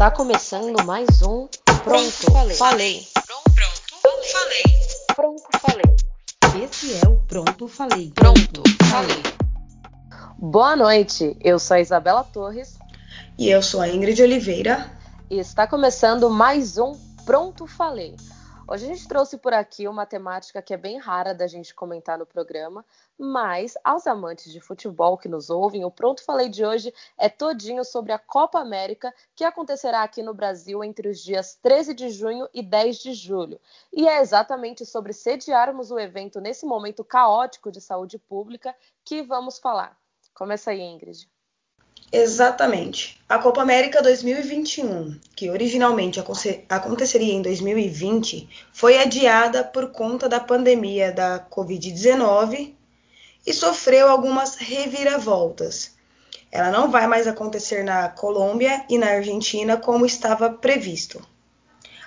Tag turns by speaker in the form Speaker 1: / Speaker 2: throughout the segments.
Speaker 1: Está começando mais um Pronto, Falei. falei. Pronto, Falei. Pronto, Falei.
Speaker 2: Esse é o Pronto, Falei.
Speaker 1: Pronto, Falei. Boa noite, eu sou a Isabela Torres.
Speaker 3: E eu sou a Ingrid Oliveira.
Speaker 1: E está começando mais um Pronto, Falei Hoje a gente trouxe por aqui uma temática que é bem rara da gente comentar no programa, mas aos amantes de futebol que nos ouvem, o Pronto Falei de hoje é todinho sobre a Copa América, que acontecerá aqui no Brasil entre os dias 13 de junho e 10 de julho. E é exatamente sobre sediarmos o evento nesse momento caótico de saúde pública que vamos falar. Começa aí, Ingrid.
Speaker 3: Exatamente. A Copa América 2021, que originalmente aconteceria em 2020, foi adiada por conta da pandemia da Covid-19 e sofreu algumas reviravoltas. Ela não vai mais acontecer na Colômbia e na Argentina como estava previsto.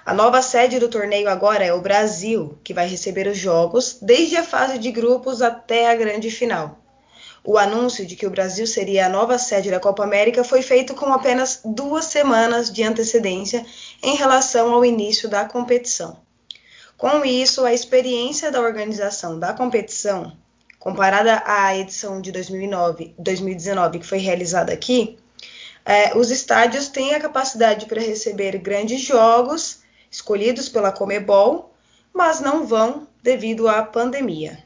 Speaker 3: A nova sede do torneio agora é o Brasil, que vai receber os jogos desde a fase de grupos até a grande final. O anúncio de que o Brasil seria a nova sede da Copa América foi feito com apenas duas semanas de antecedência em relação ao início da competição. Com isso, a experiência da organização da competição, comparada à edição de 2009, 2019 que foi realizada aqui, é, os estádios têm a capacidade para receber grandes jogos escolhidos pela Comebol, mas não vão devido à pandemia.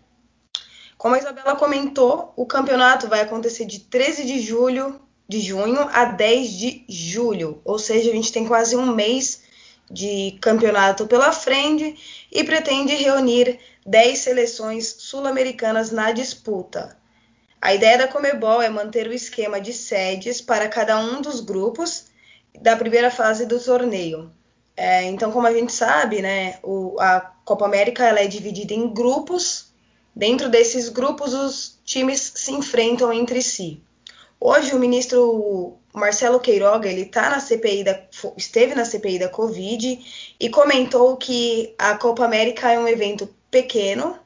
Speaker 3: Como a Isabela comentou, o campeonato vai acontecer de 13 de julho, de junho a 10 de julho, ou seja, a gente tem quase um mês de campeonato pela frente e pretende reunir 10 seleções sul-americanas na disputa. A ideia da Comebol é manter o esquema de sedes para cada um dos grupos da primeira fase do torneio. É, então, como a gente sabe, né, o, a Copa América ela é dividida em grupos Dentro desses grupos, os times se enfrentam entre si. Hoje, o ministro Marcelo Queiroga ele tá na CPI da, esteve na CPI da Covid e comentou que a Copa América é um evento pequeno,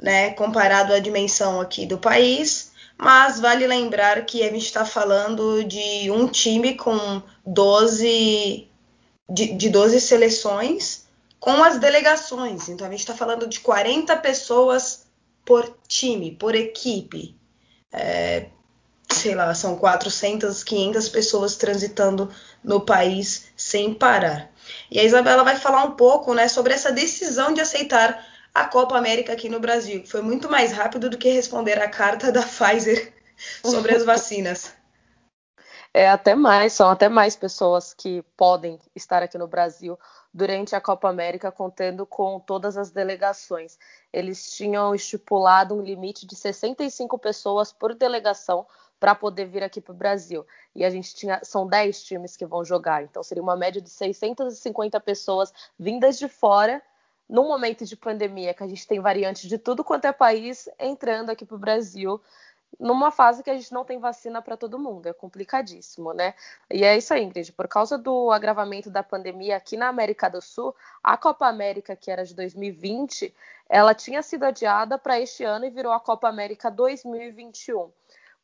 Speaker 3: né, comparado à dimensão aqui do país, mas vale lembrar que a gente está falando de um time com 12 de, de 12 seleções com as delegações. Então a gente está falando de 40 pessoas por time, por equipe. É, sei lá, são 400, 500 pessoas transitando no país sem parar. E a Isabela vai falar um pouco né, sobre essa decisão de aceitar a Copa América aqui no Brasil, foi muito mais rápido do que responder a carta da Pfizer sobre as vacinas.
Speaker 1: É até mais, são até mais pessoas que podem estar aqui no Brasil durante a Copa América, contando com todas as delegações. Eles tinham estipulado um limite de 65 pessoas por delegação para poder vir aqui para o Brasil. E a gente tinha, são 10 times que vão jogar, então seria uma média de 650 pessoas vindas de fora num momento de pandemia que a gente tem variantes de tudo quanto é país entrando aqui para o Brasil numa fase que a gente não tem vacina para todo mundo, é complicadíssimo, né? E é isso aí, Ingrid, por causa do agravamento da pandemia aqui na América do Sul, a Copa América, que era de 2020, ela tinha sido adiada para este ano e virou a Copa América 2021.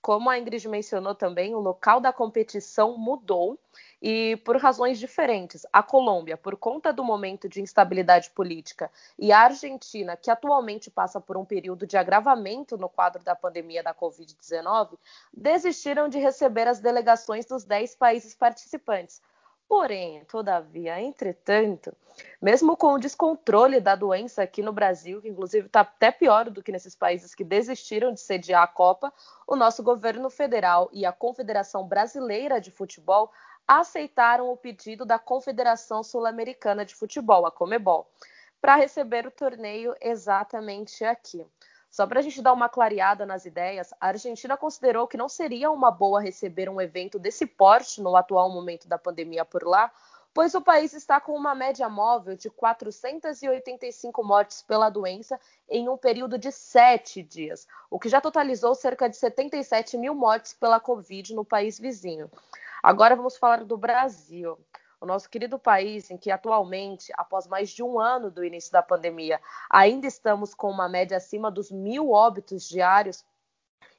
Speaker 1: Como a Ingrid mencionou também, o local da competição mudou e por razões diferentes. A Colômbia, por conta do momento de instabilidade política, e a Argentina, que atualmente passa por um período de agravamento no quadro da pandemia da Covid-19, desistiram de receber as delegações dos 10 países participantes. Porém, todavia, entretanto, mesmo com o descontrole da doença aqui no Brasil, que inclusive está até pior do que nesses países que desistiram de sediar a Copa, o nosso governo federal e a Confederação Brasileira de Futebol aceitaram o pedido da Confederação Sul-Americana de Futebol, a Comebol, para receber o torneio exatamente aqui. Só para a gente dar uma clareada nas ideias, a Argentina considerou que não seria uma boa receber um evento desse porte no atual momento da pandemia por lá, pois o país está com uma média móvel de 485 mortes pela doença em um período de sete dias, o que já totalizou cerca de 77 mil mortes pela Covid no país vizinho. Agora vamos falar do Brasil, o nosso querido país em que atualmente, após mais de um ano do início da pandemia, ainda estamos com uma média acima dos mil óbitos diários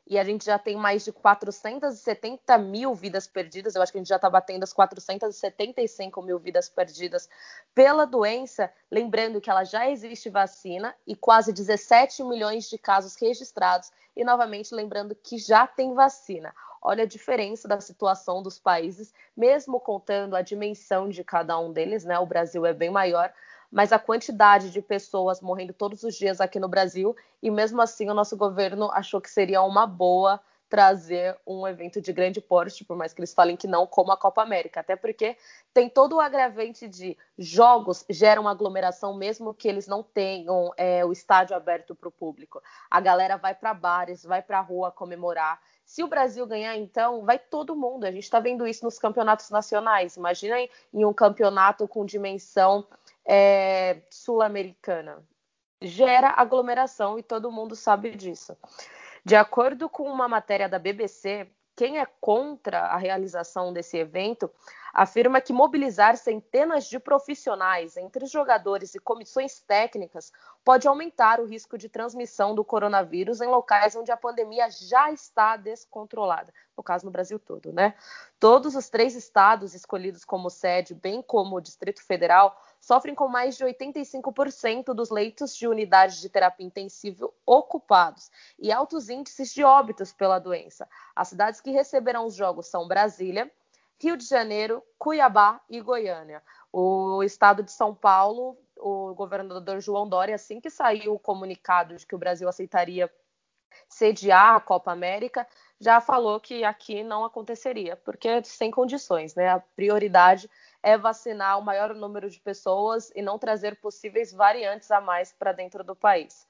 Speaker 1: e a gente já tem mais de 470 mil vidas perdidas. Eu acho que a gente já está batendo as 475 mil vidas perdidas pela doença. Lembrando que ela já existe vacina e quase 17 milhões de casos registrados. E novamente lembrando que já tem vacina. Olha a diferença da situação dos países, mesmo contando a dimensão de cada um deles, né? O Brasil é bem maior, mas a quantidade de pessoas morrendo todos os dias aqui no Brasil, e mesmo assim o nosso governo achou que seria uma boa trazer um evento de grande porte, por mais que eles falem que não, como a Copa América, até porque tem todo o agravante de jogos geram aglomeração, mesmo que eles não tenham é, o estádio aberto para o público. A galera vai para bares, vai para a rua comemorar. Se o Brasil ganhar, então, vai todo mundo. A gente está vendo isso nos campeonatos nacionais. Imagina em um campeonato com dimensão é, sul-americana. Gera aglomeração e todo mundo sabe disso. De acordo com uma matéria da BBC, quem é contra a realização desse evento afirma que mobilizar centenas de profissionais entre jogadores e comissões técnicas pode aumentar o risco de transmissão do coronavírus em locais onde a pandemia já está descontrolada, no caso no Brasil todo, né? Todos os três estados escolhidos como sede, bem como o Distrito Federal, sofrem com mais de 85% dos leitos de unidades de terapia intensiva ocupados e altos índices de óbitos pela doença. As cidades que receberão os jogos são Brasília, Rio de Janeiro, Cuiabá e Goiânia. O estado de São Paulo, o governador João Dória, assim que saiu o comunicado de que o Brasil aceitaria sediar a Copa América, já falou que aqui não aconteceria, porque sem condições, né? A prioridade é vacinar o maior número de pessoas e não trazer possíveis variantes a mais para dentro do país.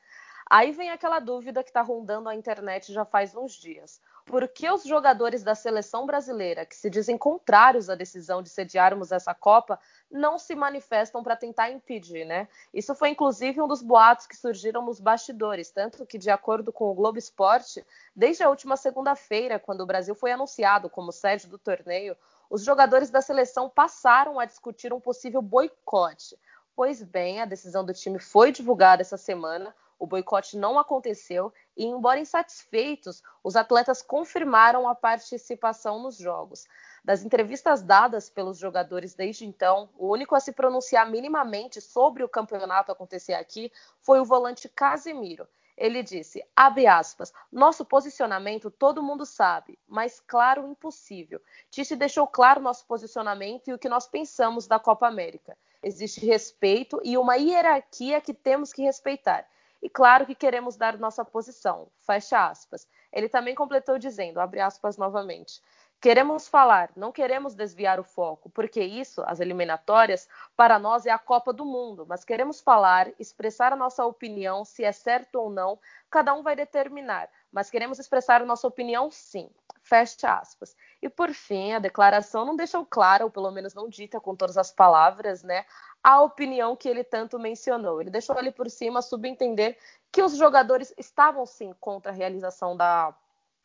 Speaker 1: Aí vem aquela dúvida que está rondando a internet já faz uns dias por que os jogadores da seleção brasileira, que se dizem contrários à decisão de sediarmos essa Copa, não se manifestam para tentar impedir, né? Isso foi inclusive um dos boatos que surgiram nos bastidores, tanto que, de acordo com o Globo Esporte, desde a última segunda-feira, quando o Brasil foi anunciado como sede do torneio, os jogadores da seleção passaram a discutir um possível boicote. Pois bem, a decisão do time foi divulgada essa semana, o boicote não aconteceu e, embora insatisfeitos, os atletas confirmaram a participação nos jogos. Das entrevistas dadas pelos jogadores desde então, o único a se pronunciar minimamente sobre o campeonato acontecer aqui foi o volante Casemiro. Ele disse, abre aspas, nosso posicionamento todo mundo sabe, mas claro, impossível. Tite deixou claro nosso posicionamento e o que nós pensamos da Copa América. Existe respeito e uma hierarquia que temos que respeitar. E claro que queremos dar nossa posição. Fecha aspas. Ele também completou dizendo, abre aspas novamente. Queremos falar, não queremos desviar o foco, porque isso, as eliminatórias, para nós é a Copa do Mundo, mas queremos falar, expressar a nossa opinião, se é certo ou não, cada um vai determinar, mas queremos expressar a nossa opinião sim. Fecha aspas. E por fim, a declaração não deixou clara, ou pelo menos não dita com todas as palavras, né, a opinião que ele tanto mencionou. Ele deixou ali por cima subentender que os jogadores estavam sim contra a realização da,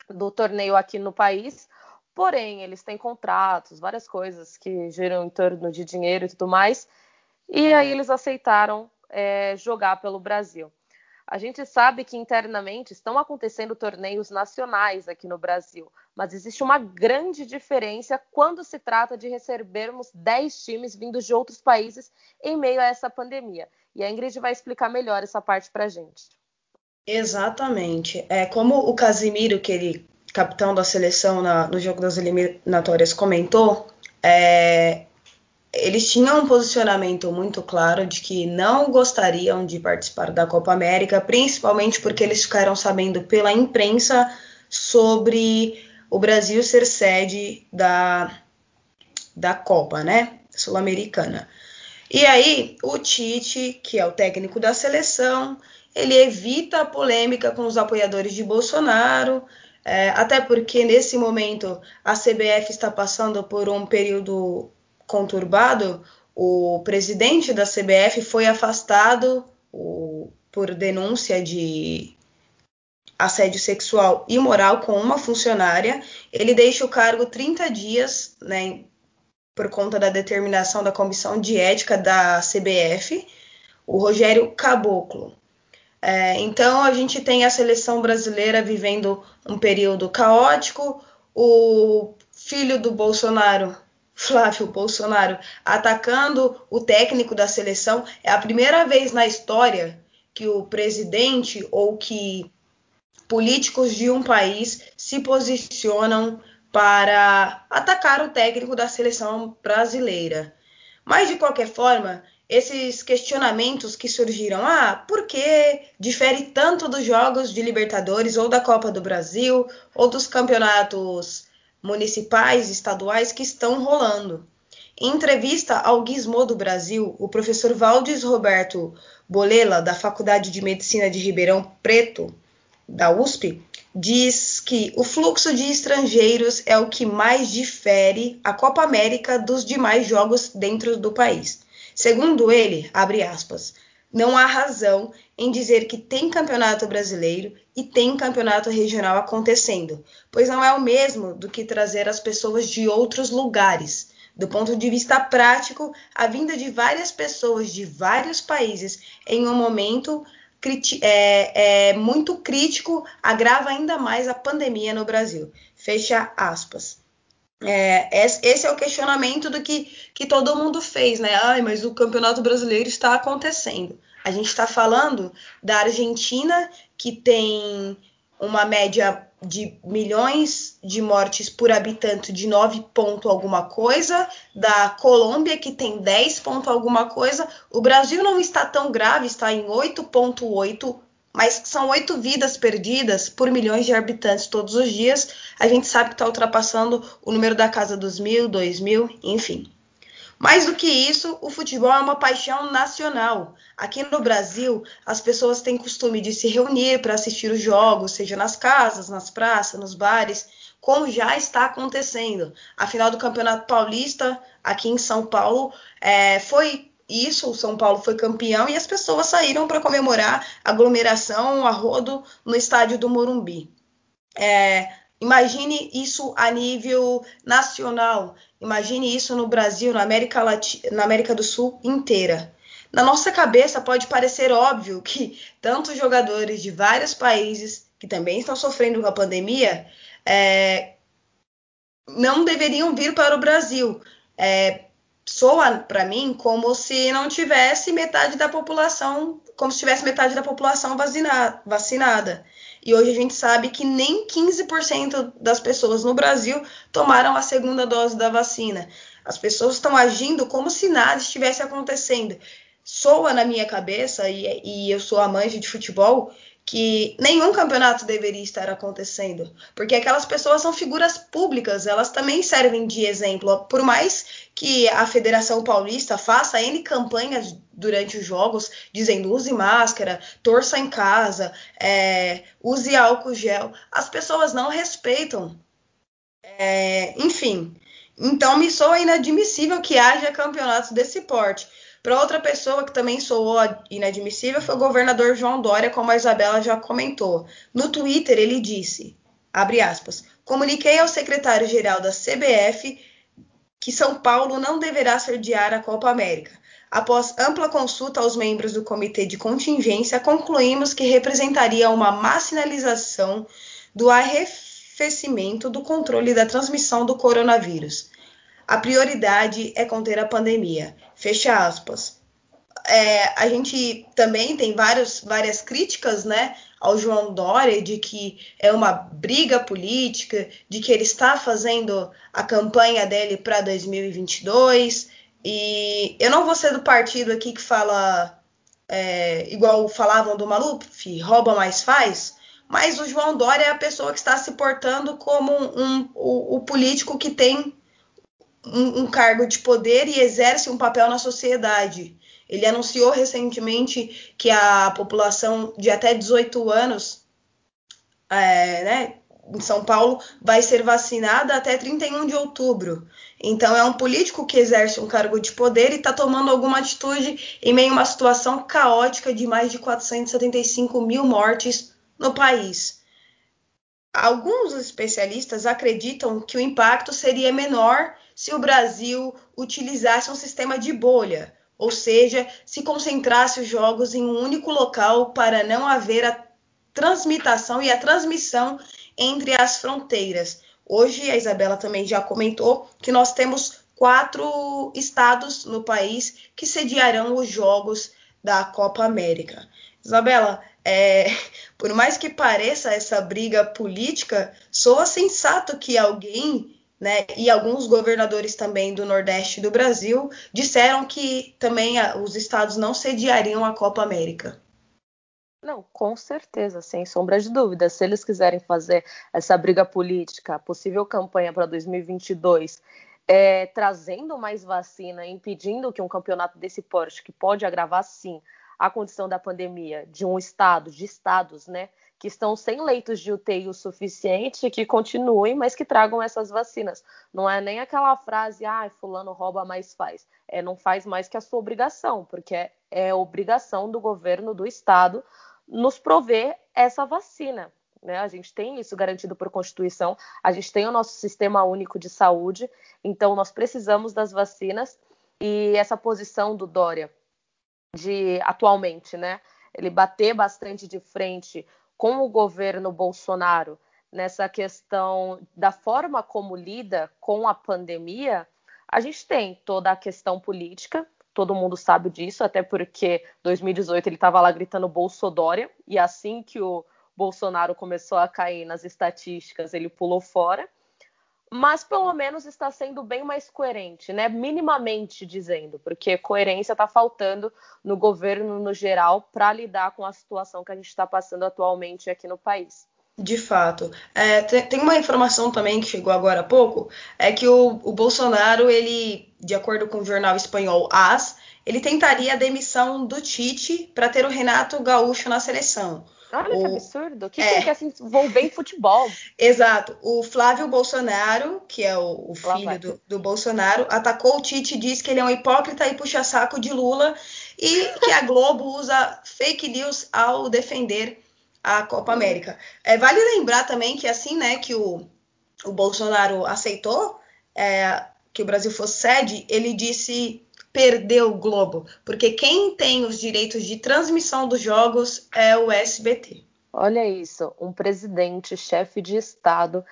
Speaker 1: do torneio aqui no país, porém eles têm contratos, várias coisas que giram em torno de dinheiro e tudo mais, e aí eles aceitaram é, jogar pelo Brasil. A gente sabe que internamente estão acontecendo torneios nacionais aqui no Brasil, mas existe uma grande diferença quando se trata de recebermos 10 times vindos de outros países em meio a essa pandemia. E a Ingrid vai explicar melhor essa parte para a gente.
Speaker 3: Exatamente. É como o Casimiro, que ele capitão da seleção na, no jogo das eliminatórias, comentou, é, eles tinham um posicionamento muito claro de que não gostariam de participar da Copa América, principalmente porque eles ficaram sabendo pela imprensa sobre o Brasil ser sede da, da Copa, né? Sul-Americana. E aí, o Tite, que é o técnico da seleção, ele evita a polêmica com os apoiadores de Bolsonaro, é, até porque nesse momento a CBF está passando por um período conturbado, o presidente da CBF foi afastado o, por denúncia de assédio sexual e moral com uma funcionária. Ele deixa o cargo 30 dias, né, por conta da determinação da comissão de ética da CBF. O Rogério Caboclo É, então a gente tem a seleção brasileira vivendo um período caótico, o filho do Bolsonaro, Flávio Bolsonaro, atacando o técnico da seleção. É a primeira vez na história que o presidente ou que políticos de um país se posicionam para atacar o técnico da seleção brasileira. Mas de qualquer forma, esses questionamentos que surgiram, ah, por que difere tanto dos jogos de Libertadores ou da Copa do Brasil ou dos campeonatos municipais, estaduais que estão rolando? Em entrevista ao Gizmo do Brasil, o professor Valdes Roberto Bolela, da Faculdade de Medicina de Ribeirão Preto, da USP, diz que o fluxo de estrangeiros é o que mais difere a Copa América dos demais jogos dentro do país. Segundo ele, abre aspas, não há razão em dizer que tem campeonato brasileiro e tem campeonato regional acontecendo, pois não é o mesmo do que trazer as pessoas de outros lugares. Do ponto de vista prático, a vinda de várias pessoas de vários países em um momento é, é muito crítico agrava ainda mais a pandemia no Brasil. Fecha aspas. É, esse é o questionamento do que, que todo mundo fez, né? Ai, mas o Campeonato Brasileiro está acontecendo. A gente está falando da Argentina, que tem uma média de milhões de mortes por habitante de 9 ponto alguma coisa, da Colômbia que tem 10 ponto alguma coisa, o Brasil não está tão grave, está em 8.8, mas são oito vidas perdidas por milhões de habitantes todos os dias. A gente sabe que está ultrapassando o número da casa dos mil, dois mil, enfim. Mais do que isso, o futebol é uma paixão nacional. Aqui no Brasil, as pessoas têm costume de se reunir para assistir os jogos, seja nas casas, nas praças, nos bares, como já está acontecendo. A final do Campeonato Paulista, aqui em São Paulo, é, foi isso, o São Paulo foi campeão e as pessoas saíram para comemorar aglomeração a rodo no estádio do Morumbi. É, imagine isso a nível nacional. Imagine isso no Brasil, na América, Latina, na América do Sul inteira. Na nossa cabeça pode parecer óbvio que tantos jogadores de vários países que também estão sofrendo com a pandemia é, não deveriam vir para o Brasil. É, soa para mim como se não tivesse metade da população, como se tivesse metade da população vacina, vacinada. E hoje a gente sabe que nem 15% das pessoas no Brasil tomaram a segunda dose da vacina. As pessoas estão agindo como se nada estivesse acontecendo. Soa na minha cabeça, e, e eu sou amante de futebol, que nenhum campeonato deveria estar acontecendo, porque aquelas pessoas são figuras públicas, elas também servem de exemplo. Por mais que a Federação Paulista faça N campanhas durante os jogos, dizendo use máscara, torça em casa, é, use álcool gel, as pessoas não respeitam. É, enfim, então me soa inadmissível que haja campeonatos desse porte. Para outra pessoa que também soou inadmissível foi o governador João Dória, como a Isabela já comentou. No Twitter ele disse, abre aspas, comuniquei ao secretário-geral da CBF que São Paulo não deverá sediar a Copa América. Após ampla consulta aos membros do comitê de contingência, concluímos que representaria uma marginalização do arrefecimento do controle da transmissão do coronavírus. A prioridade é conter a pandemia. Fecha aspas. É, a gente também tem vários, várias críticas né, ao João Dória de que é uma briga política, de que ele está fazendo a campanha dele para 2022. E eu não vou ser do partido aqui que fala é, igual falavam do Maluf, rouba mais faz, mas o João Dória é a pessoa que está se portando como um, um o, o político que tem um, um cargo de poder e exerce um papel na sociedade. Ele anunciou recentemente que a população de até 18 anos é, né, em São Paulo vai ser vacinada até 31 de outubro. Então, é um político que exerce um cargo de poder e está tomando alguma atitude em meio a uma situação caótica de mais de 475 mil mortes no país. Alguns especialistas acreditam que o impacto seria menor se o Brasil utilizasse um sistema de bolha, ou seja, se concentrasse os jogos em um único local para não haver a transmitação e a transmissão entre as fronteiras. Hoje, a Isabela também já comentou que nós temos quatro estados no país que sediarão os jogos da Copa América. Isabela, é, por mais que pareça essa briga política, soa sensato que alguém, né, e alguns governadores também do Nordeste do Brasil, disseram que também os estados não sediariam a Copa América.
Speaker 1: Não, com certeza, sem sombra de dúvida. Se eles quiserem fazer essa briga política, possível campanha para 2022, é, trazendo mais vacina, impedindo que um campeonato desse porte, que pode agravar sim a condição da pandemia de um estado, de estados, né, que estão sem leitos de UTI o suficiente, que continuem, mas que tragam essas vacinas. Não é nem aquela frase, ah, fulano rouba, mais faz. É, não faz mais que a sua obrigação, porque é, é obrigação do governo do estado nos prover essa vacina. Né? A gente tem isso garantido por Constituição, a gente tem o nosso sistema único de saúde, então nós precisamos das vacinas e essa posição do Dória de atualmente, né? Ele bater bastante de frente com o governo Bolsonaro nessa questão da forma como lida com a pandemia, a gente tem toda a questão política, todo mundo sabe disso, até porque 2018 ele estava lá gritando Bolsodória, e assim que o Bolsonaro começou a cair nas estatísticas, ele pulou fora mas pelo menos está sendo bem mais coerente, né? Minimamente dizendo, porque coerência está faltando no governo no geral para lidar com a situação que a gente está passando atualmente aqui no país.
Speaker 3: De fato. É, tem uma informação também que chegou agora há pouco, é que o, o Bolsonaro, ele, de acordo com o jornal espanhol AS, ele tentaria a demissão do Tite para ter o Renato Gaúcho na seleção.
Speaker 1: Olha o... que absurdo. O que, é... que quer se envolver em futebol?
Speaker 3: Exato. O Flávio Bolsonaro, que é o, o filho do, do, Bolsonaro, atacou o Tite e disse que ele é um hipócrita e puxa saco de Lula e que a Globo usa fake news ao defender a Copa América. É, vale lembrar também que assim, né, que o, o Bolsonaro aceitou é, que o Brasil fosse sede, ele disse perdeu o Globo, porque quem tem os direitos de transmissão dos jogos é o SBT.
Speaker 1: Olha isso, um presidente, chefe de Estado,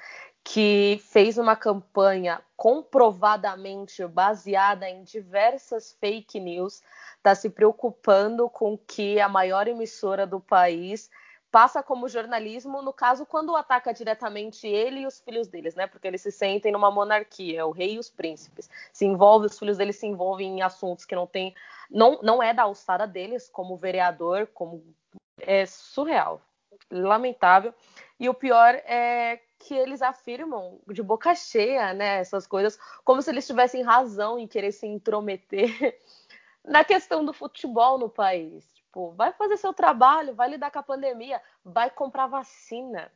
Speaker 1: que fez uma campanha comprovadamente baseada em diversas fake news, está se preocupando com que a maior emissora do país passa como jornalismo, no caso, quando ataca diretamente ele e os filhos deles, né? Porque eles se sentem numa monarquia, o rei e os príncipes. Se envolve, os filhos deles se envolvem em assuntos que não tem, não, não é da alçada deles, como vereador, como é surreal, lamentável. E o pior é que eles afirmam de boca cheia, né, essas coisas, como se eles tivessem razão em querer se intrometer na questão do futebol no país. Tipo, vai fazer seu trabalho, vai lidar com a pandemia, vai comprar vacina.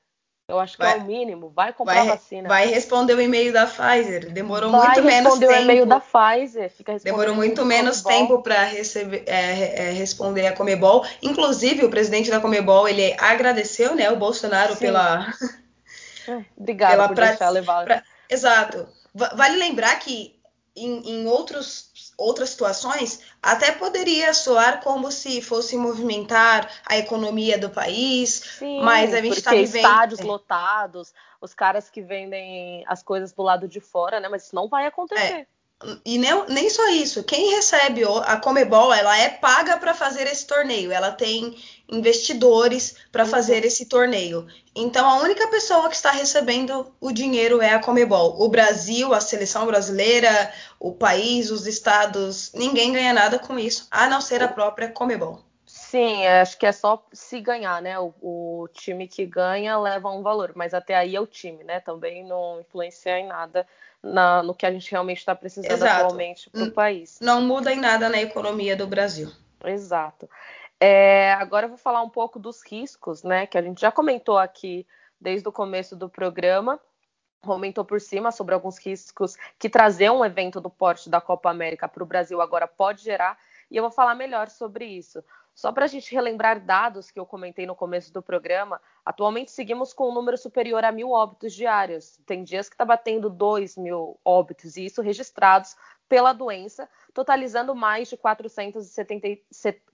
Speaker 1: Eu acho que vai, é o mínimo. Vai comprar
Speaker 3: vai,
Speaker 1: vacina.
Speaker 3: Vai responder o e-mail da Pfizer. Demorou vai muito menos tempo.
Speaker 1: Vai responder o e-mail da Pfizer.
Speaker 3: Demorou muito menos tempo para é, é, responder a Comebol. Inclusive, o presidente da Comebol ele agradeceu, né, o Bolsonaro Sim. pela.
Speaker 1: É, obrigada pela por pra... deixar levar. Pra...
Speaker 3: Exato. Vale lembrar que em, em outros outras situações, até poderia soar como se fosse movimentar a economia do país, Sim, mas a gente está vivendo
Speaker 1: estádios é. lotados, os caras que vendem as coisas do lado de fora, né? Mas isso não vai acontecer. É.
Speaker 3: E nem, nem só isso, quem recebe a Comebol, ela é paga para fazer esse torneio, ela tem investidores para uhum. fazer esse torneio. Então a única pessoa que está recebendo o dinheiro é a Comebol. O Brasil, a seleção brasileira, o país, os estados, ninguém ganha nada com isso, a não ser a própria Comebol.
Speaker 1: Sim, acho que é só se ganhar, né? O, o, time que ganha leva um valor, mas até aí é o time, né? Também não influencia em nada na, no que a gente realmente está precisando Exato. atualmente para o país.
Speaker 3: Não muda em nada na economia do Brasil.
Speaker 1: Exato. É, agora eu vou falar um pouco dos riscos, né? Que a gente já comentou aqui desde o começo do programa. Comentou por cima sobre alguns riscos que trazer um evento do porte da Copa América para o Brasil agora pode gerar, e eu vou falar melhor sobre isso. Só para a gente relembrar dados que eu comentei no começo do programa, atualmente seguimos com um número superior a mil óbitos diários. Tem dias que está batendo dois mil óbitos, e isso registrados pela doença, totalizando mais de 470,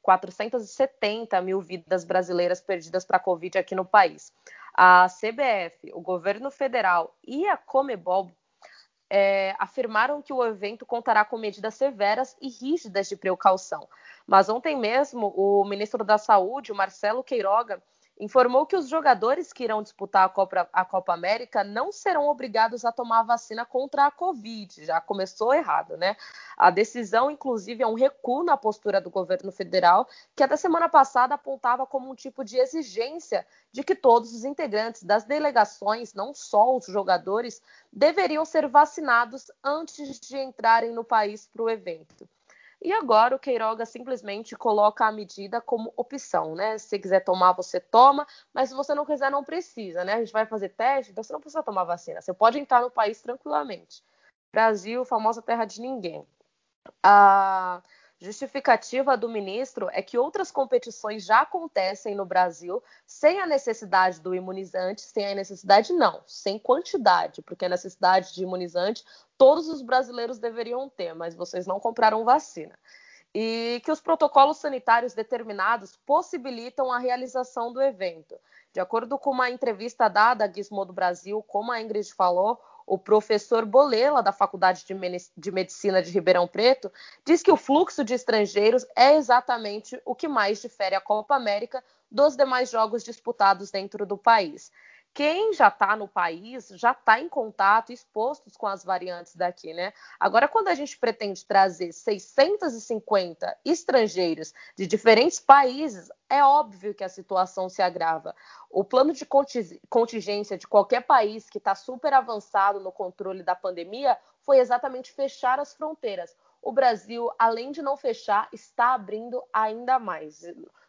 Speaker 1: 470 mil vidas brasileiras perdidas para a Covid aqui no país. A CBF, o governo federal e a Comebol é, afirmaram que o evento contará com medidas severas e rígidas de precaução. Mas ontem mesmo, o ministro da Saúde, Marcelo Queiroga, informou que os jogadores que irão disputar a Copa, a Copa, América não serão obrigados a tomar a vacina contra a Covid. Já começou errado, né? A decisão, inclusive, é um recuo na postura do governo federal, que até semana passada apontava como um tipo de exigência de que todos os integrantes das delegações, não só os jogadores, deveriam ser vacinados antes de entrarem no país para o evento. E agora o Queiroga simplesmente coloca a medida como opção, né? Se você quiser tomar, você toma, mas se você não quiser, não precisa, né? A gente vai fazer teste, então você não precisa tomar vacina. Você pode entrar no país tranquilamente. Brasil, famosa terra de ninguém. Ah, Justificativa do ministro é que outras competições já acontecem no Brasil sem a necessidade do imunizante, sem a necessidade não, sem quantidade, porque a necessidade de imunizante todos os brasileiros deveriam ter, mas vocês não compraram vacina. E que os protocolos sanitários determinados possibilitam a realização do evento. De acordo com uma entrevista dada à Gizmodo Brasil, como a Ingrid falou, o professor Bolela, da Faculdade de Medicina de Ribeirão Preto, diz que o fluxo de estrangeiros é exatamente o que mais difere a Copa América dos demais jogos disputados dentro do país quem já está no país já está em contato, expostos com as variantes daqui, né? Agora, quando a gente pretende trazer 650 estrangeiros de diferentes países, é óbvio que a situação se agrava. O plano de contingência de qualquer país que está super avançado no controle da pandemia foi exatamente fechar as fronteiras. O Brasil, além de não fechar, está abrindo ainda mais.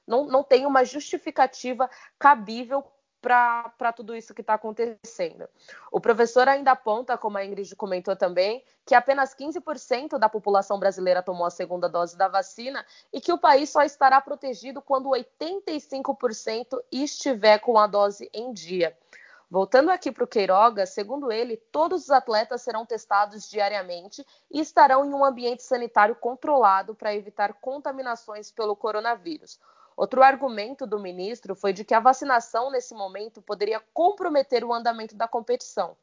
Speaker 1: Não, não tem uma justificativa cabível para tudo isso que está acontecendo. O professor ainda aponta, como a Ingrid comentou também, que apenas 15% da população brasileira tomou a segunda dose da vacina e que o país só estará protegido quando 85% estiver com a dose em dia. Voltando aqui para o Queiroga, segundo ele, todos os atletas serão testados diariamente e estarão em um ambiente sanitário controlado para evitar contaminações pelo coronavírus. Outro argumento do ministro foi de que a vacinação nesse momento poderia comprometer o andamento da competição.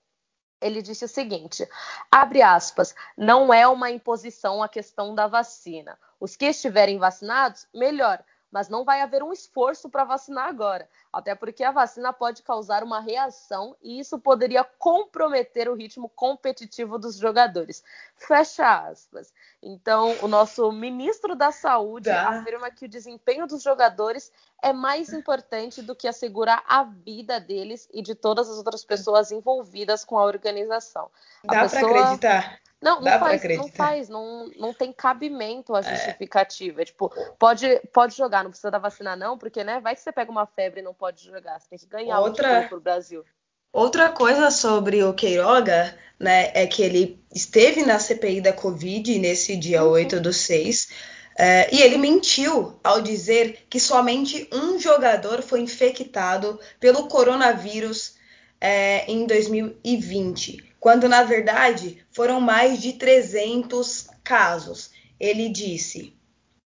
Speaker 1: Ele disse o seguinte: abre aspas, não é uma imposição a questão da vacina. Os que estiverem vacinados, melhor mas não vai haver um esforço para vacinar agora, até porque a vacina pode causar uma reação e isso poderia comprometer o ritmo competitivo dos jogadores. Fecha aspas. Então, o nosso ministro da Saúde tá. afirma que o desempenho dos jogadores é mais importante do que assegurar a vida deles e de todas as outras pessoas envolvidas com a organização.
Speaker 3: Dá pessoa... para acreditar.
Speaker 1: Não, não faz, não faz, não, não tem cabimento a é. justificativa. É. Tipo, pode, pode jogar, não precisa da vacina, não, porque, né, vai que você pega uma febre e não pode jogar. Você tem que ganhar Outra... o pro Brasil.
Speaker 3: Outra coisa sobre o Queiroga, né, é que ele esteve na CPI da Covid nesse dia uhum. 8 do 6. É, e ele mentiu ao dizer que somente um jogador foi infectado pelo coronavírus é, em 2020 quando na verdade foram mais de 300 casos. Ele disse: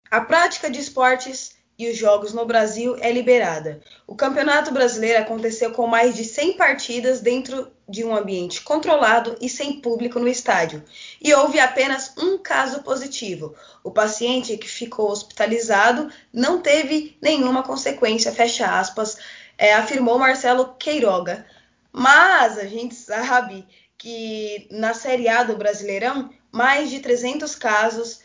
Speaker 3: a prática de esportes e os jogos no Brasil é liberada. O Campeonato Brasileiro aconteceu com mais de 100 partidas dentro de um ambiente controlado e sem público no estádio. E houve apenas um caso positivo. O paciente que ficou hospitalizado não teve nenhuma consequência, fecha aspas, é, afirmou Marcelo Queiroga. Mas a gente sabe que na Série A do Brasileirão, mais de 300 casos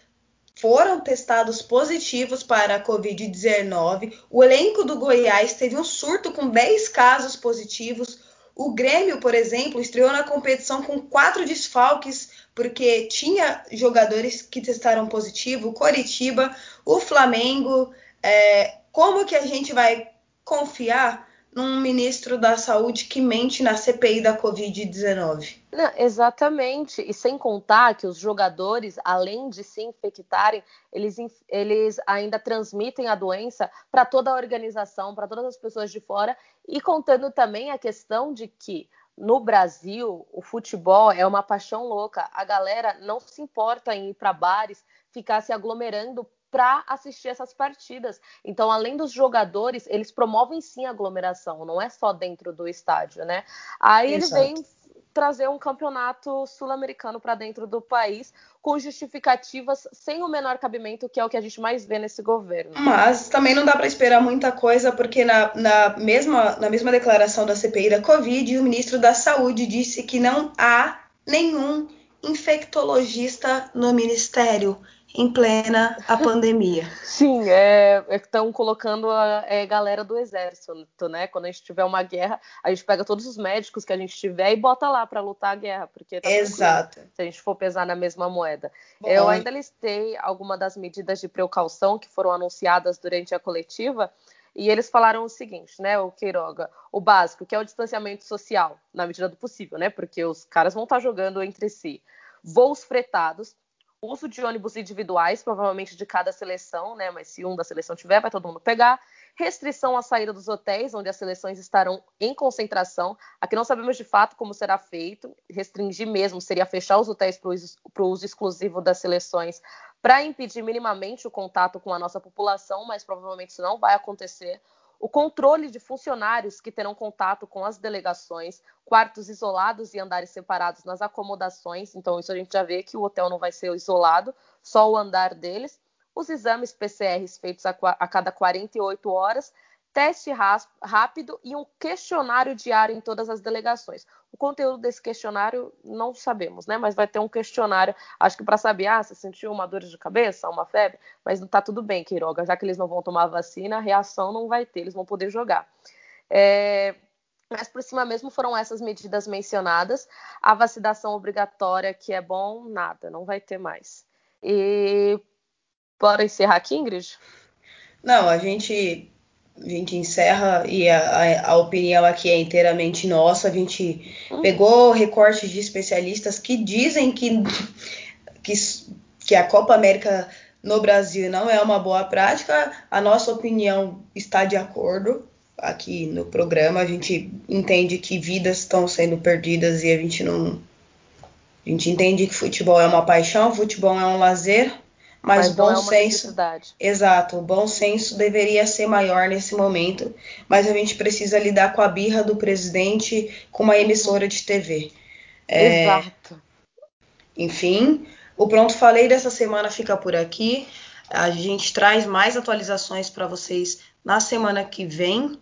Speaker 3: foram testados positivos para a Covid-19. O elenco do Goiás teve um surto com 10 casos positivos. O Grêmio, por exemplo, estreou na competição com quatro desfalques, porque tinha jogadores que testaram positivo. Coritiba, o Flamengo. É, como que a gente vai confiar num ministro da Saúde que mente na CPI da Covid-19.
Speaker 1: Exatamente. E sem contar que os jogadores, além de se infectarem, eles, eles ainda transmitem a doença para toda a organização, para todas as pessoas de fora, e contando também a questão de que no Brasil, o futebol é uma paixão louca. A galera não se importa em ir para bares, ficar se aglomerando para assistir essas partidas. Então, além dos jogadores, eles promovem sim a aglomeração, não é só dentro do estádio, né? Aí Exato. ele vem trazer um campeonato sul-americano para dentro do país com justificativas sem o menor cabimento, que é o que a gente mais vê nesse governo.
Speaker 3: Mas também não dá para esperar muita coisa, porque na, na, mesma, na mesma declaração da CPI da Covid, o ministro da Saúde disse que não há nenhum infectologista no ministério em plena a pandemia.
Speaker 1: Sim, é, estão colocando a é, galera do exército, né? Quando a gente tiver uma guerra, a gente pega todos os médicos que a gente tiver e bota lá para lutar a guerra, porque tá
Speaker 3: Exato.
Speaker 1: Se a gente for pesar na mesma moeda. Bom, Eu ainda listei algumas das medidas de precaução que foram anunciadas durante a coletiva. E eles falaram o seguinte, né, o Queiroga, o básico, que é o distanciamento social, na medida do possível, né, porque os caras vão estar tá jogando entre si. Voos fretados, uso de ônibus individuais, provavelmente de cada seleção, né? Mas se um da seleção tiver, vai todo mundo pegar. Restrição à saída dos hotéis, onde as seleções estarão em concentração. Aqui não sabemos de fato como será feito. Restringir mesmo seria fechar os hotéis para o uso exclusivo das seleções, para impedir minimamente o contato com a nossa população, mas provavelmente isso não vai acontecer o controle de funcionários que terão contato com as delegações, quartos isolados e andares separados nas acomodações. Então, isso a gente já vê que o hotel não vai ser isolado, só o andar deles. Os exames PCRs feitos a, a cada 48 horas teste rápido e um questionário diário em todas as delegações. O conteúdo desse questionário não sabemos, né? Mas vai ter um questionário, acho que para saber, ah, você sentiu uma dor de cabeça, uma febre, mas não está tudo bem, Queiroga, já que eles não vão tomar vacina, a reação não vai ter, eles vão poder jogar. É... Mas por cima mesmo foram essas medidas mencionadas. A vacinação obrigatória, que é bom, nada, não vai ter mais. E bora encerrar aqui, Ingrid?
Speaker 3: Não, a gente a gente encerra e a, a, opinião aqui é inteiramente nossa. A gente uhum. pegou recortes de especialistas que dizem que, que, que a Copa América no Brasil não é uma boa prática. A nossa opinião está de acordo aqui no programa. A gente entende que vidas estão sendo perdidas e a gente não. A gente entende que futebol é uma paixão, futebol é um lazer, mas, mas bom é senso. Exato, o bom senso deveria ser maior nesse momento, mas a gente precisa lidar com a birra do presidente com uma emissora de TV.
Speaker 1: É, Exato.
Speaker 3: Enfim, o Pronto Falei dessa semana fica por aqui. A gente traz mais atualizações para vocês na semana que vem.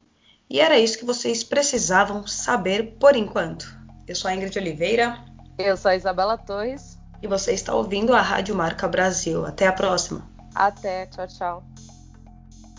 Speaker 3: E era isso que vocês precisavam saber por enquanto. Eu sou a Ingrid Oliveira.
Speaker 1: Eu sou a Isabela Torres
Speaker 3: e você está ouvindo a Rádio Marca Brasil. Até a próxima.
Speaker 1: Até, tchau, tchau.